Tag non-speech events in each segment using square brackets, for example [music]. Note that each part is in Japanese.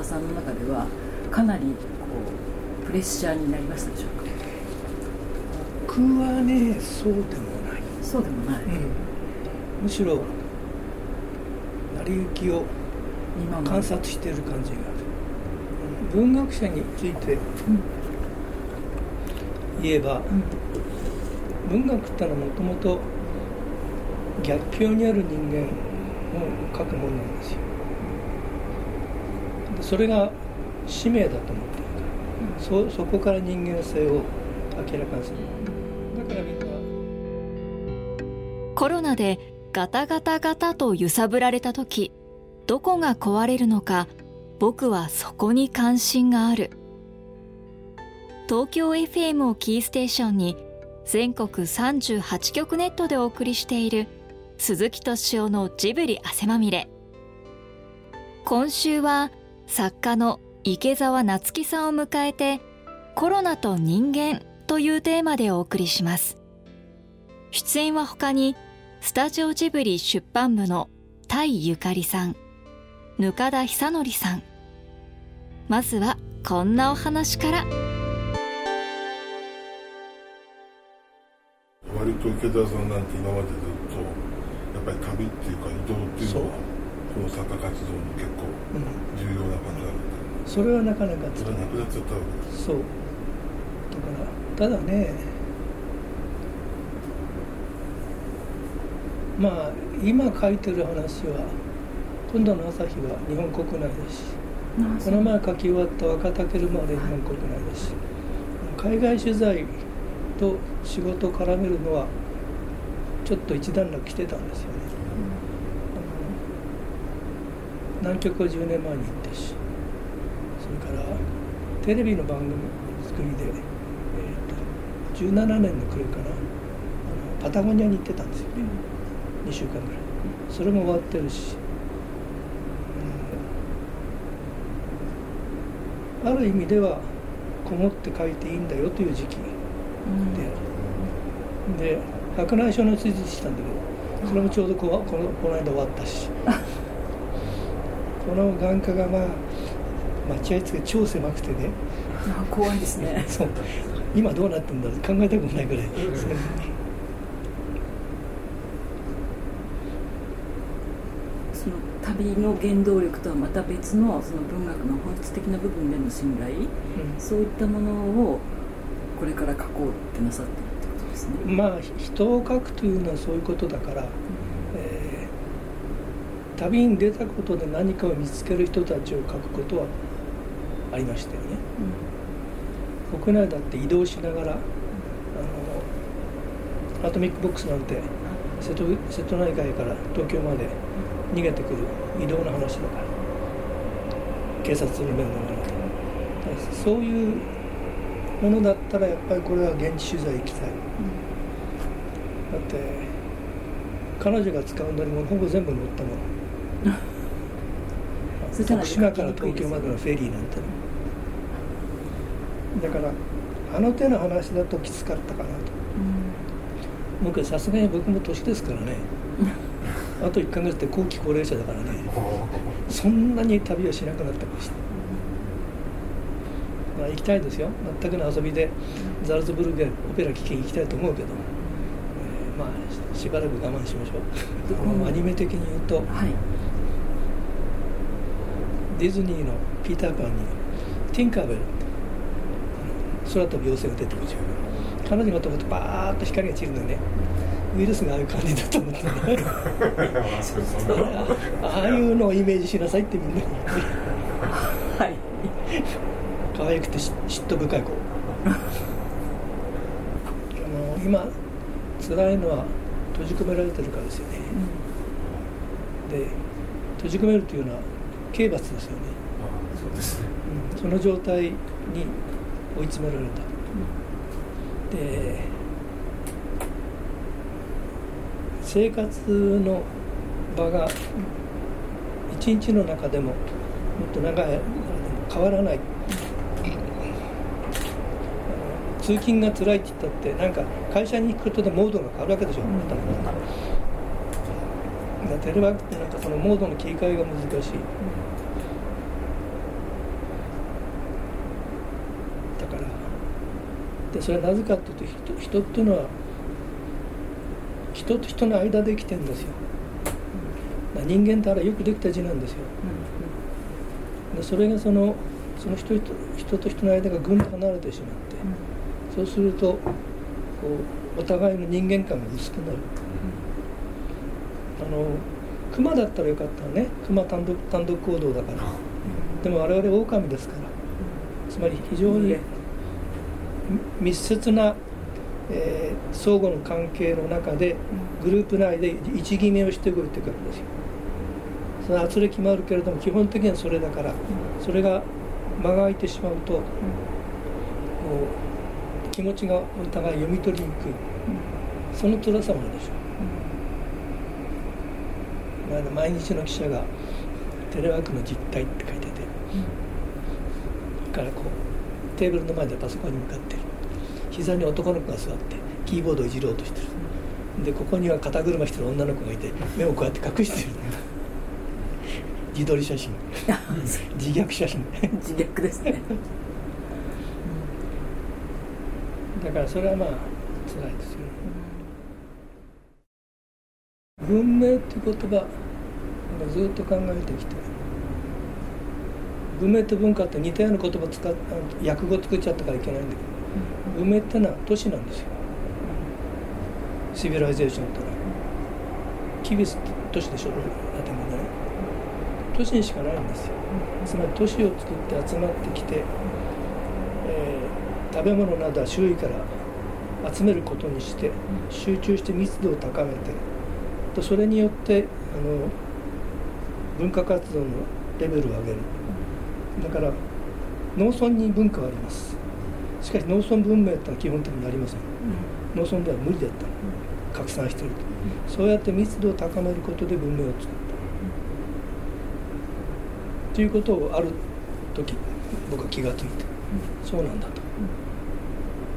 沢さんの中ではかなりこうプレッシャーになりましたでしょうか？僕はねそうでもない。そうでもない、うん、むしろ成り行きを観察している感じがある、文学者について言えば、文学ってのはもともと逆境にある人間を書くものなんですよ。でそれが使命だと思ってるから、そそこから人間性を明らかにする。だからみんなコロナでガタガタガタと揺さぶられた時どこが壊れるのか僕はそこに関心がある。東京 FM をキーステーションに全国38局ネットでお送りしている鈴木敏夫のジブリ汗まみれ。今週は作家の池澤夏樹さんを迎えてコロナと人間というテーマでお送りします。出演は他にスタジオジブリ出版部の田井ゆかりさんぬかだ久則さん。まずはこんなお話から。割と池田さんなんて今までずっとやっぱり旅っていうか移動っていうのはこの作家活動の結構重要なパターンだそれはなかなかそれはなくなっちゃったわけですそう。だからただねまあ今書いてる話は今度の朝日は日本国内ですしこの前書き終わった若竹馬で日本国内ですし海外取材と仕事を絡めるのはちょっと一段落してたんですよね、うん、南極を10年前に行ってしそれからテレビの番組作りで、えーと、17年の暮れからパタゴニアに行ってたんですよね、2週間ぐらい。それも終わってるし、うん、ある意味ではこもって書いていいんだよという時期。で、うん、で白内障の手術したんだけどそれもちょうどここのこの間終わったし [laughs] この眼科がまあ待合室が超狭くてね。怖いですね。[laughs] そう。今どうなってんだ考えたくもないぐらい、うん。旅の原動力とはまた別のその文学の本質的な部分での信頼、うん、そういったものをこれから書こうってなさってるってことですね。まあ人を書くというのはそういうことだから、うん、えー、旅に出たことで何かを見つける人たちを書くことはありましたよね。うん、国内だって移動しながら、あのアトミックボックスなんて瀬戸瀬戸内海から東京まで逃げてくる移動の話だから警察の面のものでそういうものだったらやっぱりこれは現地取材行きたい、うん、だって彼女が使う乗り物ほぼ全部乗ったもの徳島から東京までのフェリーなんてねだからあの手の話だときつかったかなと、うん、僕さすがに僕も年ですからね。[laughs] あと1か月で後期高齢者だからね。そんなに旅はしなくなってました、まあ、行きたいですよ。全くの遊びでザルツブルグへオペラ聴きに行きたいと思うけど、えー、まあしばらく我慢しましょう。アニメ的に言うと、はい、ディズニーのピーターパンにティンカーベル空飛ぶ妖精が出てくるじゃん。彼女が飛ぶとバーッと光が散るのね。ウイルスがああいう感じだと思ってああいうのをイメージしなさいってみんなにはい。可愛くて嫉妬深い子。あの今辛いのは閉じ込められてるからですよね、うん、で閉じ込めるというのは刑罰ですよね。そうですね、うん、その状態に追い詰められた、うん、で生活の場が一日の中でももっと長い変わらない通勤が辛いって言ったってなんか会社に行くことでモードが変わるわけでしょ。頭だ中でテレワークってなんかそのモードの切り替えが難しい。だからでそれはなぜかっていうと人人っていうのは人と人の間で生きてるんですよ。人間ってあれよくできた字なんですよ。でそれがそのその人人と人の間がぐんと離れてしまう。そうするとこうお互いの人間感が薄くなる、あの熊だったらよかったね。熊単独単独行動だから、でも我々狼ですから、つまり非常に密接な、えー、相互の関係の中でグループ内で位置決めをして動いていくわけですよ。その圧力もあるけれども基本的にはそれだからそれが間が空いてしまうと、うん、気持ちがお互い読み取りにくい、その辛さもあるでしょ。う、うん、毎日の記者がテレワークの実態って書いてて、うん、からこうテーブルの前でパソコンに向かってる。膝に男の子が座ってキーボードをいじろうとしてる。でここには肩車してる女の子がいて目をこうやって隠してる。自撮り写真。[laughs] 自虐写真。自虐ですねだからそれはまあ辛いですよ。ね、文明っていう言葉ずっと考えてきて文明と文化って似たような言葉使っ訳語作っちゃったからいけないんだけど、文明ってのは都市なんですよ。シビライゼーションってのはキビス都市でしょ建物ね。都市にしかないんですよ。つまり都市を作って集まってきて、えー、食べ物などは周囲から集めることにして集中して密度を高めてとそれによってあの文化活動のレベルを上げる。だから農村に文化はあります。しかし農村文明ってのは基本的にありません、農村では無理だった。拡散してると、そうやって密度を高めることで文明を作るということをある時僕は気が付いて、うん、そうなんだと。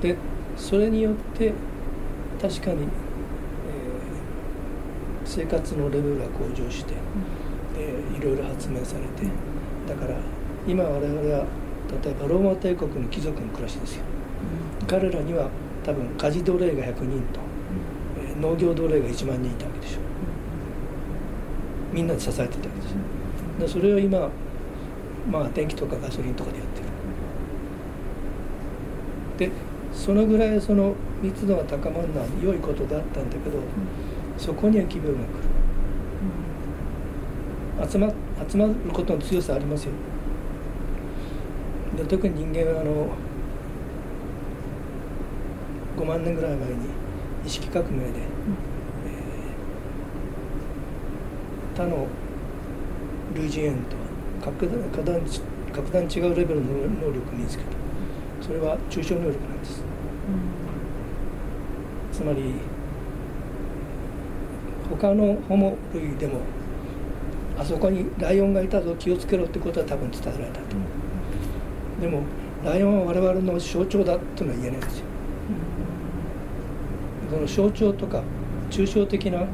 でそれによって確かに、えー、生活のレベルが向上して、うん、いろいろ発明されてだから今我々は例えばローマ帝国の貴族の暮らしですよ、うん、彼らには多分家事奴隷が100人と、えー、農業奴隷が1万人いたわけでしょ。みんなで支えてたわけですよ。でそれを今まあ電気とかガソリンとかでやってるでそのぐらいその密度が高まるのは良いことだったんだけど、うん、そこには奇病が来る、うん、集ま集まることの強さありますよ。で特に人間はあの5万年ぐらい前に意識革命で、うん、えー、他の類人猿と格段格段格段違うレベルの能力を身につけた。それは抽象能力なんです、うん、つまり他のホモ類でもあそこにライオンがいたぞ気をつけろってことは多分伝えられたと、うん、でもライオンは我々の象徴だっていうのは言えないんですよ、うん、その象徴とか抽象的な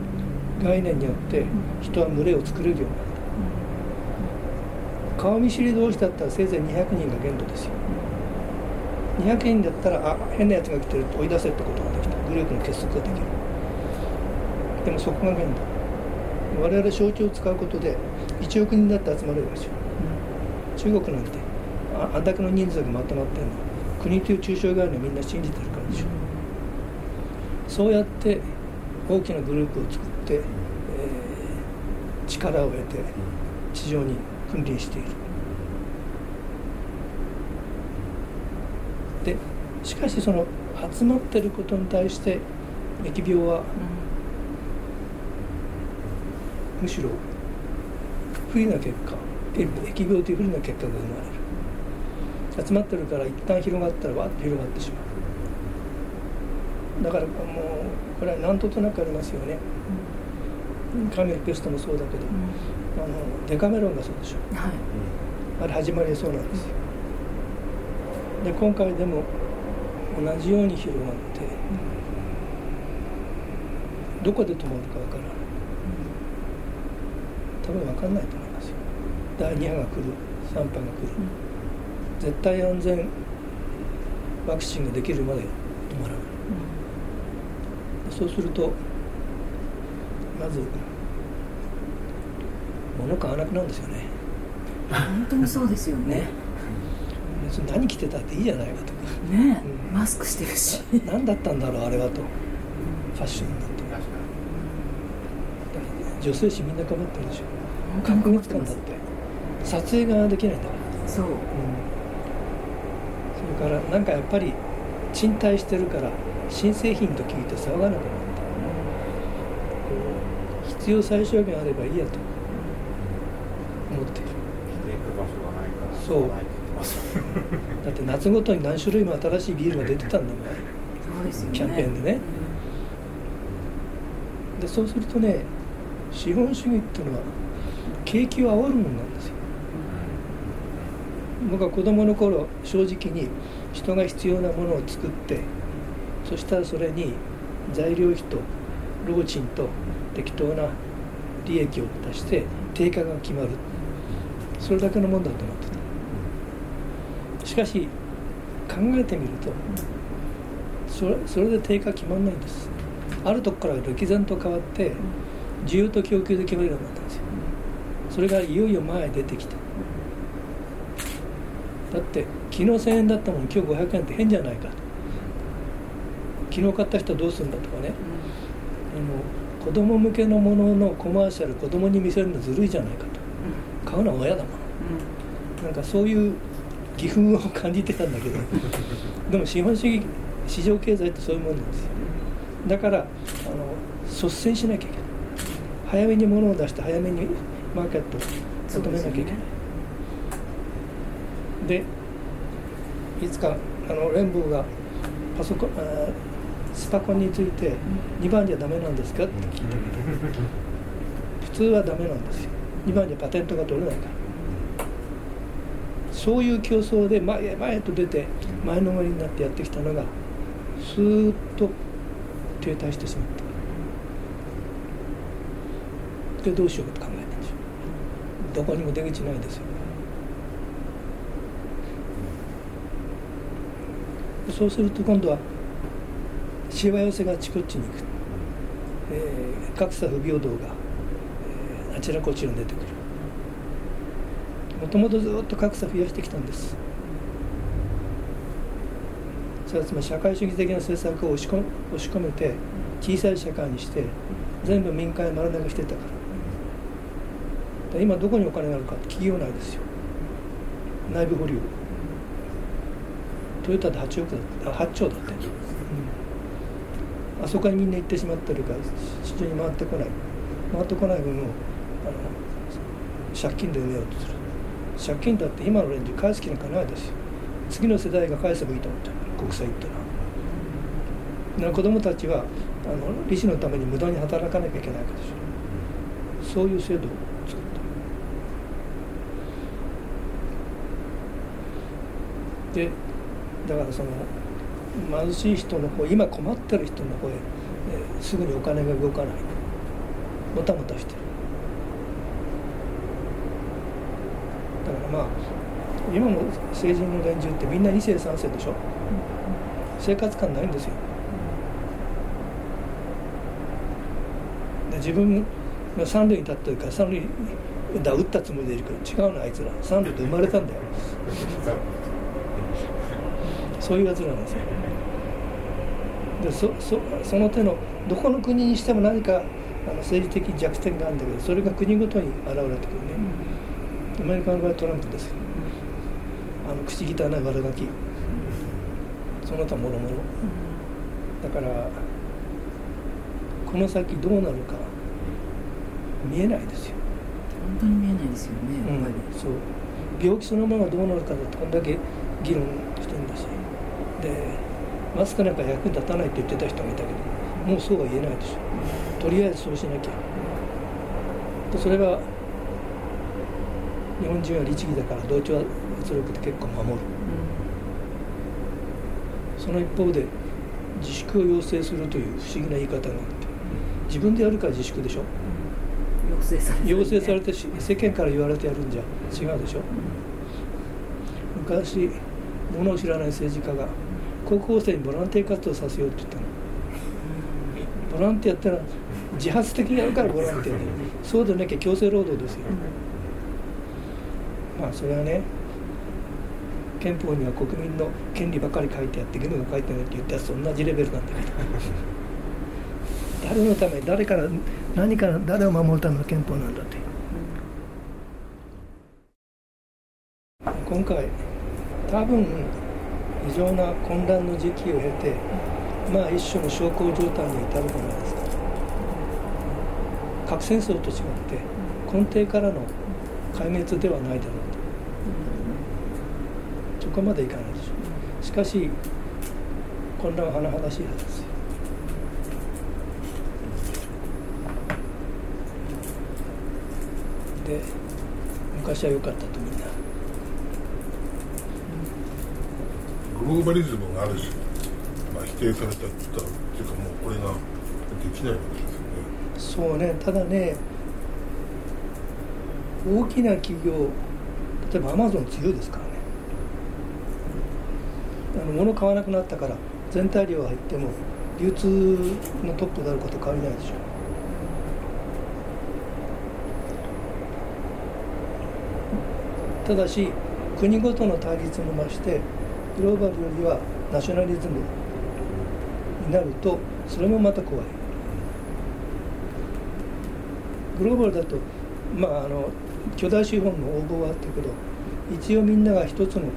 概念によって人は群れを作れるようになる。顔見知り同士だったらせいぜい200人が限度ですよ。200人だったらあ変なやつが来てると追い出せってことができたグループの結束ができる。でもそこが限度我々象徴を使うことで1億人だって集まれるですよ、うん、中国なんてああんだけの人数がまとまってんの。国という抽象概念をみんな信じてるからでしょ、う、そうやって大きなグループを作って、えー、力を得て地上に君臨している。でしかしその集まってることに対して疫病は、むしろ不利な結果疫病という不利な結果が生まれる。集まってるから一旦広がったらわっと広がってしまう。だからもうこれは何ととなくありますよね、うん、カメルペストもそうだけど、うん。あのデカメロンがそうでしょ、はい、あれ始まりそうなんですよ。で今回でも同じように広がって、うん、どこで止まるかわからない、多分分かんないと思いますよ。第2波が来る3波が来る、うん、絶対安全ワクチンができるまで止まらない、そうするとまず物買わなくなるんですよね。本当にそうですよね別に何着てたっていいじゃないかとか。ね、うん。マスクしてるし。何だったんだろうあれはと。ファッションになってだから女性誌みんなかばってるでしょ。博物館だって。撮影ができないんだから。そう。うん。それからなんかやっぱり賃貸してるから新製品と聞いて騒がなくなった。こう必要最小限あればいいやと思っている着ていく場所がないから。そう [laughs] だって夏ごとに何種類も新しいビールが出てたんだもん。そうですよね。キャンペーンでね。でそうするとね資本主義っていうのは景気を煽るものなんですよ。僕は子供の頃正直に人が必要なものを作ってそしたらそれに材料費と労賃と適当な利益を出して定価が決まる。それだけのもんだと思ってたしかし考えてみるとそれそれで定価決まんないんです。あるとこから歴然と変わって需要と供給で決めるようになったんですよ。それがいよいよ前へ出てきただって昨日1000円だったのに今日500円って変じゃないかと。昨日買った人はどうするんだとかね。あの子供向けのもののコマーシャル子供に見せるのずるいじゃないかと。買うのは親だもの。なんかそういう義憤を感じてたんだけど [laughs] でも資本主義市場経済ってそういうもんなんですよ。だからあの率先しなきゃいけない。早めに物を出して早めにマーケットを求めなきゃいけない。でいつかあの連邦がパソコンあスパコンについて2番じゃダメなんですかって聞いたけど普通はダメなんですよ。2番じゃパテントが取れないからそういう競争で前へ前へと出て前のめりになってやってきたのがスーッと停滞してしまった。でどうしようかと考えたんですよ。どこにも出口ないですよそうすると今度はしわ寄せがあちこちに行く、えー格差不平等が、えーあちらこちらに出てくるもともとずっと格差増やしてきたんです。それはつまり社会主義的な政策を押し込押し込めて小さい社会にして全部民間へ丸投げしてたから。今どこにお金があるか企業内ですよ。内部保留。トヨタで8億だった。あ8兆だって、うん、あそこにみんな行ってしまってるから市場に回ってこない。回ってこない分をあの借金で埋めようとする。借金だって今の連中返す気なんかないですよ。次の世代が返せばいいと思ってる。国債ってのは。だから子供たちはあの利子のために無駄に働かなきゃいけないわけでしょ。そういう制度を作った。でだからその貧しい人の方今困ってる人の方へ、えーすぐにお金が動かない。もたもたしてるだからまあ今の成人の連中ってみんな2世3世でしょ？う生活感ないんですよ。で自分が三塁に立ってるから三塁打打ったつもりでいるけど違うのあいつら。三塁で生まれたんだよ。そういうやつなんですよ。でそそその手のどこの国にしても何かあの政治的弱点があるんだけどそれが国ごとに現れてくるね、アメリカの場合はトランプですよ。あの口汚い悪ガキ。その他もろもろだからこの先どうなるか見えないですよ、本当に見えないですよねやっぱり、そう。病気そのものがどうなるかだってこんだけ議論してるんだし。でマスクなんか役に立たないって言ってた人がいたけどもうそうは言えないでしょ。とりあえずそうしなきゃ。でそれは日本人は律儀だから同調圧力で結構守る。その一方で自粛を要請するという不思議な言い方があって。自分でやるから自粛でしょ？要請されてるね。要請されてし世間から言われてやるんじゃ違うでしょ？昔物を知らない政治家が高校生にボランティア活動させようって言ったの。ボランティアってのは自発的にやるからボランティアで。そうでなきゃ強制労働ですよまあそれはね憲法には国民の権利ばかり書いてあって義務が書いてないって言ったやつと同じレベルなんだけど。[laughs] 誰のため誰から何から誰を守るための憲法なんだって。今回多分異常な混乱の時期を経てまあ一種の小康状態に至るじゃないです。か核戦争と違って根底からの壊滅ではないだろうと。そこまでいかないでしょう。しかし混乱は甚だしいはずですよ。で昔は良かったとみんな。グローバリズムがあるし、まあ、否定されたっていうかもうこれができないわけですよね。そうね。ただね大きな企業例えばアマゾン強いですからね。あの物買わなくなったから全体量入っても流通のトップであること変わりないでしょう。ただし国ごとの対立も増してグローバルよりはナショナリズムになるとそれもまた怖い。グローバルだとまああの巨大資本の応募はあったけど一応みんなが一つのこ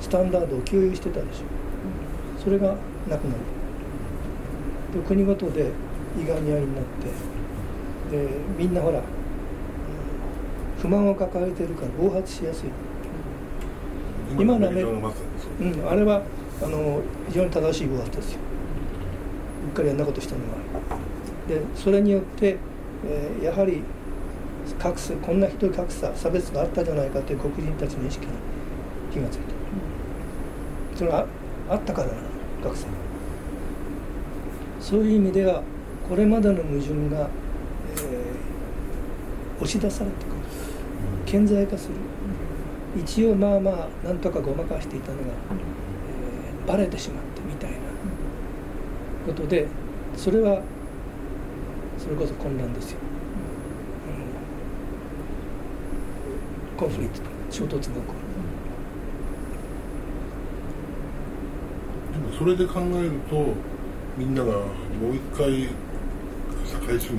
うスタンダードを共有してたでしょ。それがなくなる。で国ごとでいがみ合いになってでみんなほら不満を抱えてるから暴発しやすい。今のアメリカまさにそう。うん、あれはあの非常に正しい暴発ですよ。うっかりあんなことしたのは。でそれによって、えーやはり格差こんなひどい格差差別があったじゃないかという黒人たちの意識に火がついた。それはあったからなの格差。そういう意味ではこれまでの矛盾が、えー押し出されてくる。顕在化する。一応まあまあなんとかごまかしていたのが、えーバレてしまってみたいなことでそれはそれこそ混乱ですよ、うんコンフリクト衝突が起こる。でもそれで考えるとみんながもう一回社会主義を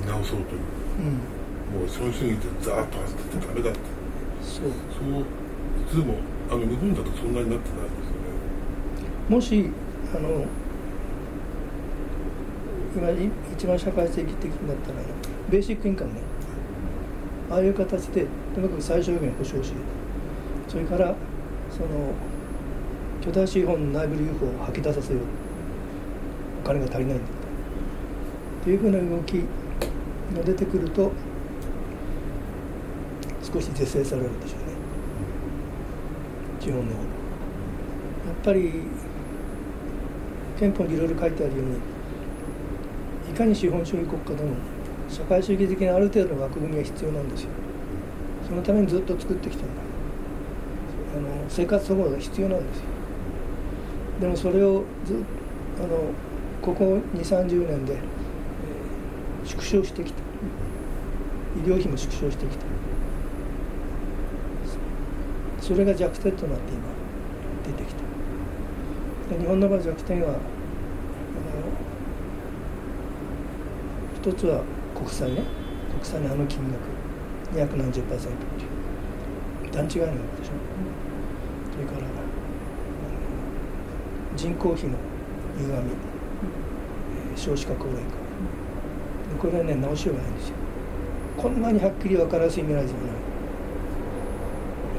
見直そうといううん、もう資本主義でザーッと走っててダメだって。そう。そういつでもあの日本だとそんなになってないですよね。もしあの今い一番社会的的だったらベーシックインカムねああいう形でとにかく最小限保障しそれからその巨大資本の内部留保を吐き出させよう。お金が足りないんだというふうな動きが出てくると少し是正されるでしょうね。地方のやっぱり憲法にいろいろ書いてあるようにいかに資本主義国家でも社会主義的なある程度の枠組みが必要なんですよ。そのためにずっと作ってきたんだ。あの生活保護が必要なんですよ。でもそれをずあのここ2 3 0年で、えー縮小してきた。医療費も縮小してきた。それが弱点となって今出てきた。日本の場合弱点はあの一つは国債ね。国債のあの金額。二百何十パーセントっていう。段違いなわけでしょ。それから人口比の歪み、えー少子化高齢化。これはね直しようがないんですよ。こんなにはっきり分からず未来じゃない。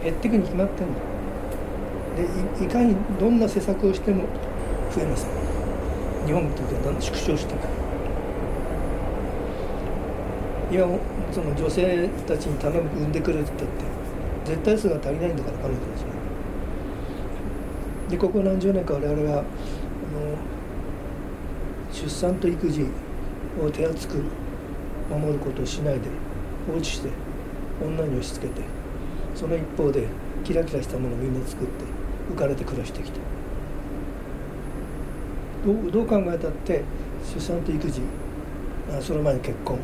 減っていくに決まってんの。でいいかにどんな施策をしても増えません。日本にとってはだんだん縮小していく今もその女性たちに頼む産んでくれって言って絶対数が足りないんだから彼女たちは。でここ何十年か我々はあの出産と育児を手厚く守ることをしないで放置して女に押し付けてその一方でキラキラしたものをみんな作って浮かれて暮らしてきた。どうどう考えたって出産と育児あその前に結婚。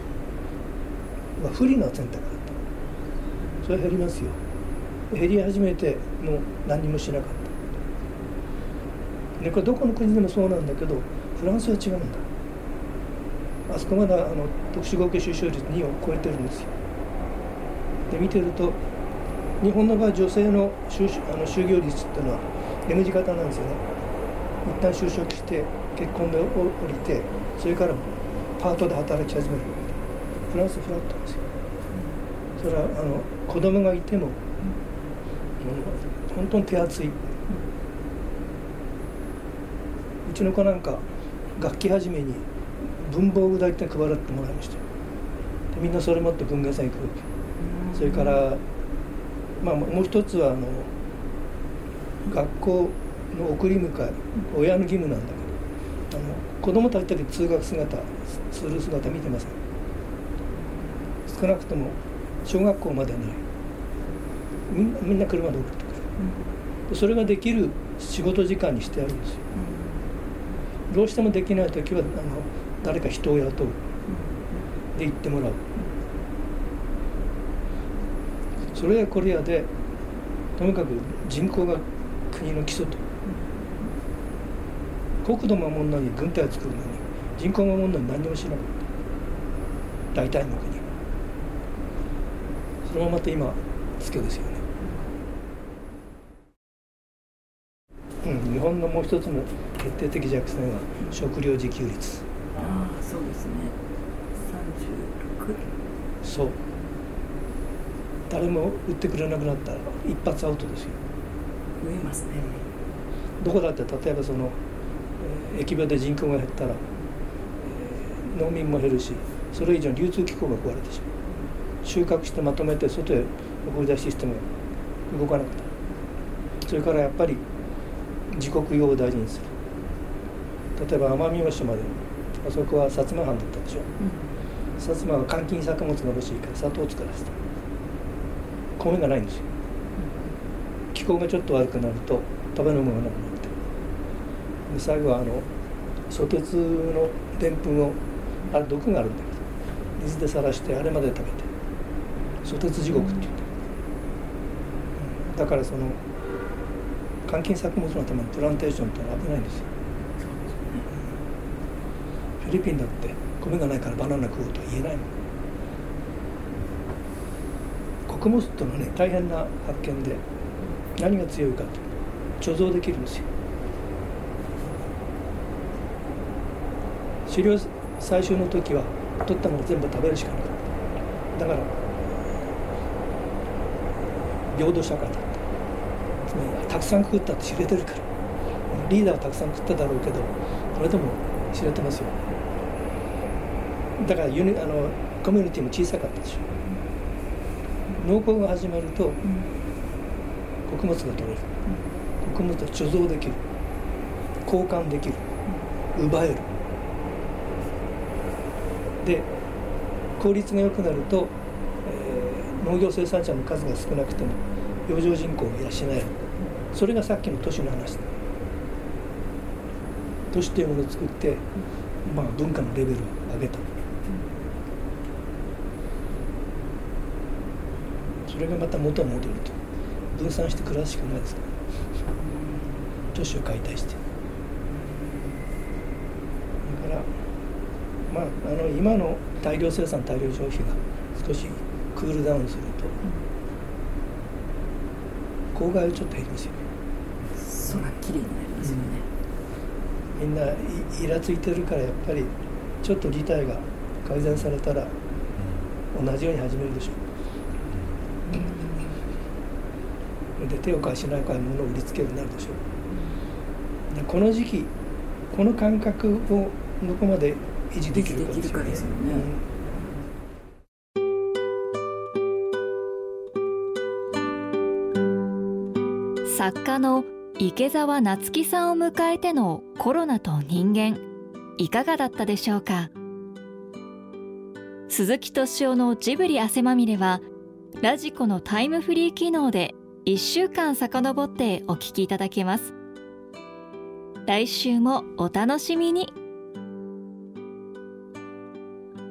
は不利な選択だった。それ減りますよ。減り始めてもう何もしなかった。でこれどこの国でもそうなんだけどフランスは違うんだ。あそこまだあの特殊合計出生率2を超えてるんですよ。で見てると日本の場合女性の就あの就業率っていうのは M 字型なんですよね。一旦就職して結婚で降りてそれからパートで働き始める。フランスフラットですよ。それはあの子供がいても、うん、本当に手厚い。うちの子なんか楽器始めに文房具大体配らってもらいました。でみんなそれ持って文芸祭行くわけ。それからまあもう一つはあの学校の送り迎え親の義務なんだけどあの子供たちだけ通学姿する姿見てません？少なくとも小学校までないみんなみんな車で送ってくる、うん、それができる仕事時間にしてあるんですよ、うん、どうしてもできない時はあの誰か人を雇う、で行ってもらう、それやこれやでとにかく人口が国の基礎と。国土守るのに軍隊を作るのに人口を守るのに何もしなかった。大体の国それもまた今つけですよね、うん、日本のもう一つの決定的弱点は食料自給率。ああそうですね。36そう。誰も売ってくれなくなったら一発アウトですよ。増えますね。どこだって例えばその、えー、駅場で人口が減ったら、えー、農民も減るしそれ以上に流通機構が壊れてしまう収穫してまとめて外へ送り出しシステムが動かなくなる。それからやっぱり自国用を大事にする。例えば奄美大島であそこは薩摩藩だったでしょ、うん、薩摩は換金作物が欲しいから砂糖を作らせた。米がないんですよ。気候がちょっと悪くなると食べるものがなくなってで最後はあのソテツのでんぷんをあれ毒があるんだけど水でさらしてあれまで食べて。ソテツ地獄って言って、うん、だからその換金作物のためのプランテーションって危ないんですよ、うん、フィリピンだって米がないからバナナ食おうとは言えないもん。穀物というのはね大変な発見で何が強いかと貯蔵できるんですよ。狩猟採集の時は取ったもの全部食べるしかなかった。だから平等社会だったつまりたくさん食ったって知れてるから。リーダーはたくさん食っただろうけどそれでも知れてますよ。だからユニあのコミュニティも小さかったでしょ。農耕が始まると、穀物が取れる、穀物は貯蔵できる。交換できる、奪える。で効率が良くなると、えー、農業生産者の数が少なくても洋上人口を養えるそれがさっきの都市の話だ。都市というものを作って、まあ、文化のレベルを上げた。それがまた元に戻ると分散して暮らすしかないですから。都市を解体して。だからまああの今の大量生産大量消費が少しクールダウンすると公害はちょっと減りますよね。空きれいになりますよね、うん、みんなイラついてるからやっぱりちょっと事態が改善されたら同じように始めるでしょう。で手を貸しないから物を売りつけるようになるでしょう。でこの時期この感覚をどこまで維持できるかですよね。作家の池澤夏樹さんを迎えてのコロナと人間いかがだったでしょうか？鈴木敏夫のジブリ汗まみれはラジコのタイムフリー機能で1週間遡ってお聞きいただけます。来週もお楽しみに。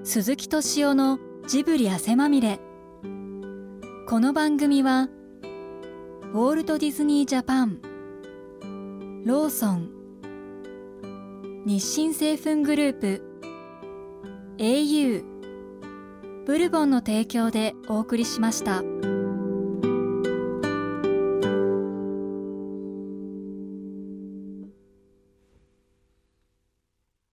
鈴木敏夫のジブリ汗まみれ。この番組はウォルト・ディズニー・ジャパン。ローソン。日清製粉グループ。au ブルボンの提供でお送りしました。